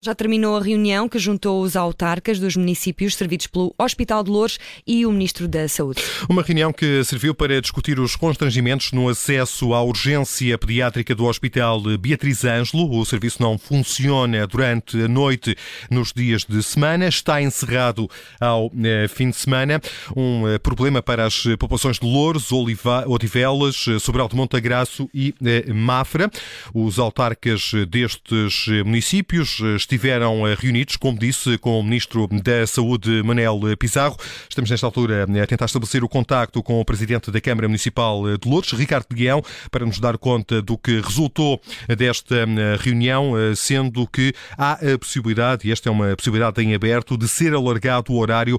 Já terminou a reunião que juntou os autarcas dos municípios servidos pelo Hospital de Louros e o Ministro da Saúde. Uma reunião que serviu para discutir os constrangimentos no acesso à urgência pediátrica do Hospital Beatriz Ângelo. O serviço não funciona durante a noite nos dias de semana, está encerrado ao eh, fim de semana. Um eh, problema para as populações de Oliva, Odivelas, Sobral de Montagraço e eh, Mafra. Os autarcas destes municípios estiveram eh, reunidos, como disse, com o Ministro da Saúde, Manel Pizarro. Estamos nesta altura eh, a tentar estabelecer o contacto com o Presidente da Câmara Municipal de Lourdes, Ricardo Guião, para nos dar conta do que resultou desta eh, reunião, sendo que há a possibilidade, e esta é uma possibilidade em aberto, de ser alargado o horário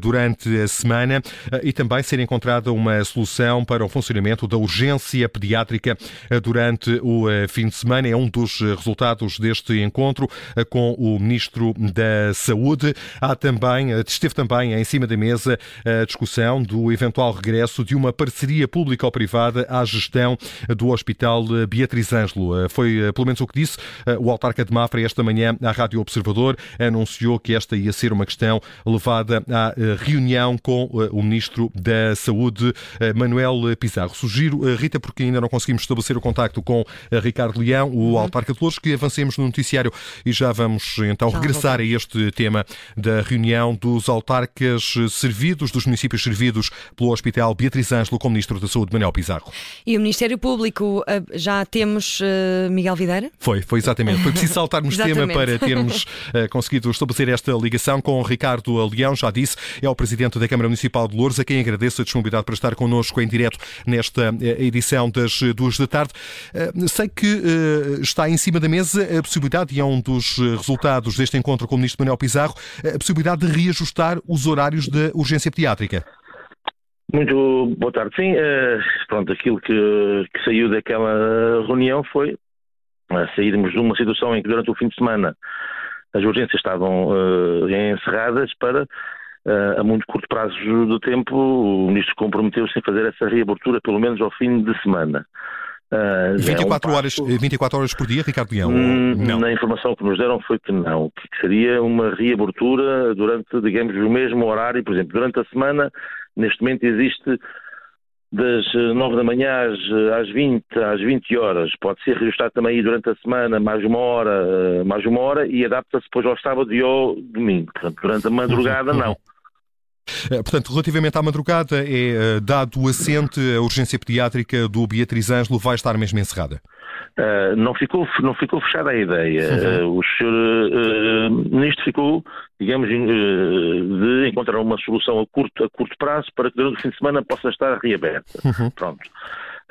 durante a semana e também ser encontrada uma solução para o funcionamento da urgência pediátrica durante o fim de semana. É um dos resultados deste encontro com o Ministro da Saúde. Há também, esteve também em cima da mesa a discussão do eventual regresso de uma parceria pública ou privada à gestão do Hospital Beatriz Ângelo. Foi pelo menos o que disse o autarca de Mafra esta manhã à Rádio Observador. Anunciou que esta ia ser uma questão levada à reunião com o Ministro da Saúde, Manuel Pizarro. Sugiro, Rita, porque ainda não conseguimos estabelecer o contacto com Ricardo Leão, o uhum. autarca de Louros, que avancemos no noticiário e já vamos então regressar a este tema da reunião dos autarcas servidos, dos municípios servidos pelo Hospital Beatriz Ângelo com o Ministro da Saúde, Manuel Pizarro. E o Ministério Público, eh, já temos uh, Miguel Videira? Foi, foi exatamente. Foi preciso saltarmos tema para termos uh, conseguido estabelecer esta ligação com o Ricardo Leão, já disse, é o Presidente da Câmara Municipal de Louros, a quem agradeço a disponibilidade para estar connosco em direto nesta edição das duas da tarde. Sei que está em cima da mesa a possibilidade, e é um dos resultados deste encontro com o Ministro Manuel Pizarro, a possibilidade de reajustar os horários da urgência pediátrica. Muito boa tarde. Sim, uh, pronto, aquilo que, que, saiu daquela reunião foi uh, sairmos de uma situação em que durante o fim de semana as urgências estavam encerradas para, a muito curto prazo do tempo, o Ministro comprometeu-se em fazer essa reabertura pelo menos ao fim de semana. Uh, 24, é um horas, 24 horas por dia, Ricardo Leão? Hum, não. Na informação que nos deram foi que não, que seria uma reabertura durante, digamos, o mesmo horário. Por exemplo, durante a semana, neste momento existe das 9 da manhã às, às 20, às 20 horas. Pode ser reajustado também aí durante a semana mais uma hora, mais uma hora e adapta-se depois ao sábado e ao domingo. Portanto, durante a madrugada, não. Eh, portanto, relativamente à madrugada, é eh, dado o assente, a urgência pediátrica do Beatriz Ângelo vai estar mesmo encerrada? Uh, não, ficou, não ficou fechada a ideia. Uh, o senhor uh, ministro ficou, digamos, de encontrar uma solução a curto, a curto prazo para que durante o fim de semana possa estar reaberta. Uhum. Pronto.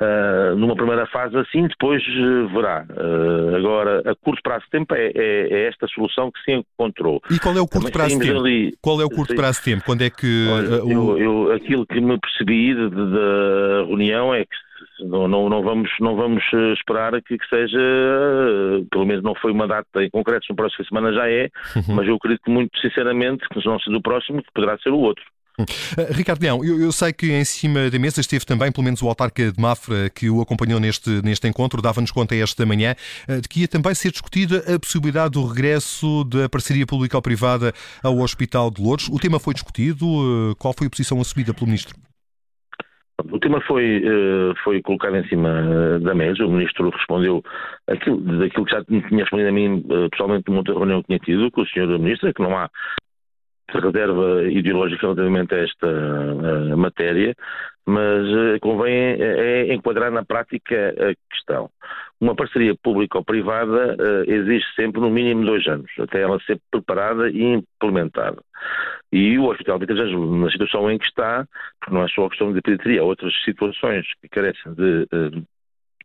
Uh, numa primeira fase assim, depois uh, verá. Uh, agora, a curto prazo de tempo é, é, é, esta solução que se encontrou. E qual é o curto prazo de tempo? Ali, qual é o curto prazo de tempo? Quando é que... Olha, o... eu, eu, aquilo que me percebi da reunião é que não, não, não, vamos, não vamos esperar que, que, seja, pelo menos não foi uma data em concreto, no próximo semana já é, uhum. mas eu acredito muito sinceramente que se não ser do próximo, poderá ser o outro. Uh, Ricardo Leão, eu, eu, sei que em cima da mesa esteve também, pelo menos o autarca de Mafra, que o acompanhou neste, neste encontro, dava-nos conta esta manhã, uh, de que ia também ser discutida a possibilidade do regresso da parceria pública ou privada ao Hospital de Louros. O tema foi discutido. Uh, qual foi a posição assumida pelo Ministro? O tema foi, foi colocado em cima da mesa, o Ministro respondeu aquilo, daquilo que já tinha respondido a mim pessoalmente numa outra reunião que tinha tido com o Sr. Ministro, é que não há reserva ideológica relativamente a esta uh, matéria, mas uh, convém é, enquadrar na prática a questão. Uma parceria pública ou privada uh, exige sempre no mínimo dois anos, até ela ser preparada e implementada. E o Hospital de na situação em que está, porque não é só a questão de pediatria, há outras situações que carecem de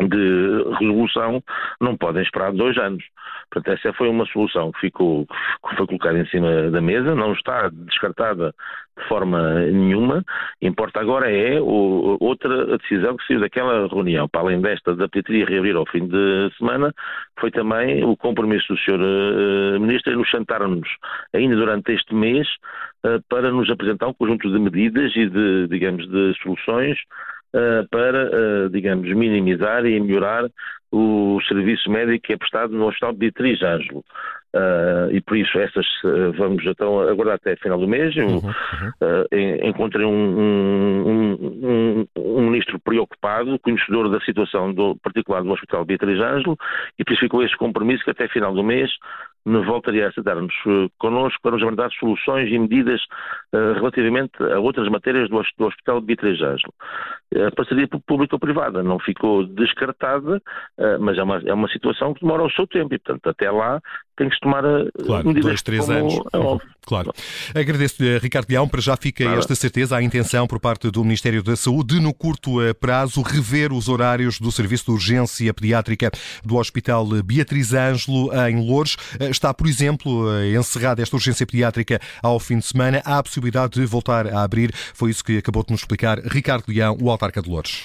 de resolução não podem esperar dois anos. Portanto, essa foi uma solução que ficou, que foi colocada em cima da mesa, não está descartada de forma nenhuma. Importa agora é o, outra decisão que saiu daquela reunião. Para além desta da pediatria reabrir ao fim de semana, foi também o compromisso do Sr. Uh, Ministro em nos sentarmos ainda durante este mês uh, para nos apresentar um conjunto de medidas e de, digamos, de soluções para, uh, digamos, minimizar e melhorar o serviço médico que é prestado no Hospital Beatriz Ângelo. Uh, e por isso essas uh, vamos então aguardar até final do mês. Eu, uhum, uhum. Uh, encontrei um, um, um, um, ministro preocupado, conhecedor da situação do, particular do Hospital Beatriz Ângelo, e por isso ficou esse compromisso que até final do mês voltaria a sentar-nos connosco para nos apresentar soluções e medidas relativamente a outras matérias do, do Hospital Beatriz Ângelo. A parceria público-privada não ficou descartada, mas é uma, é uma situação que demora o seu tempo e, portanto, até lá tem que se tomar eh, claro, medidas dois, três como anos. É óbvio. Claro. Agradeço-lhe, Ricardo Leão, para já fica claro. esta certeza, a intenção por parte do Ministério da Saúde de, no curto eh, prazo, rever os horários do Serviço de Urgência Pediátrica do Hospital Beatriz Ângelo, em Louros. Eh, está, por exemplo, encerrada esta urgência pediátrica ao fim de semana. Há a possibilidade de voltar a abrir. Foi isso que acabou de nos explicar Ricardo Leão, o autarca de Louros.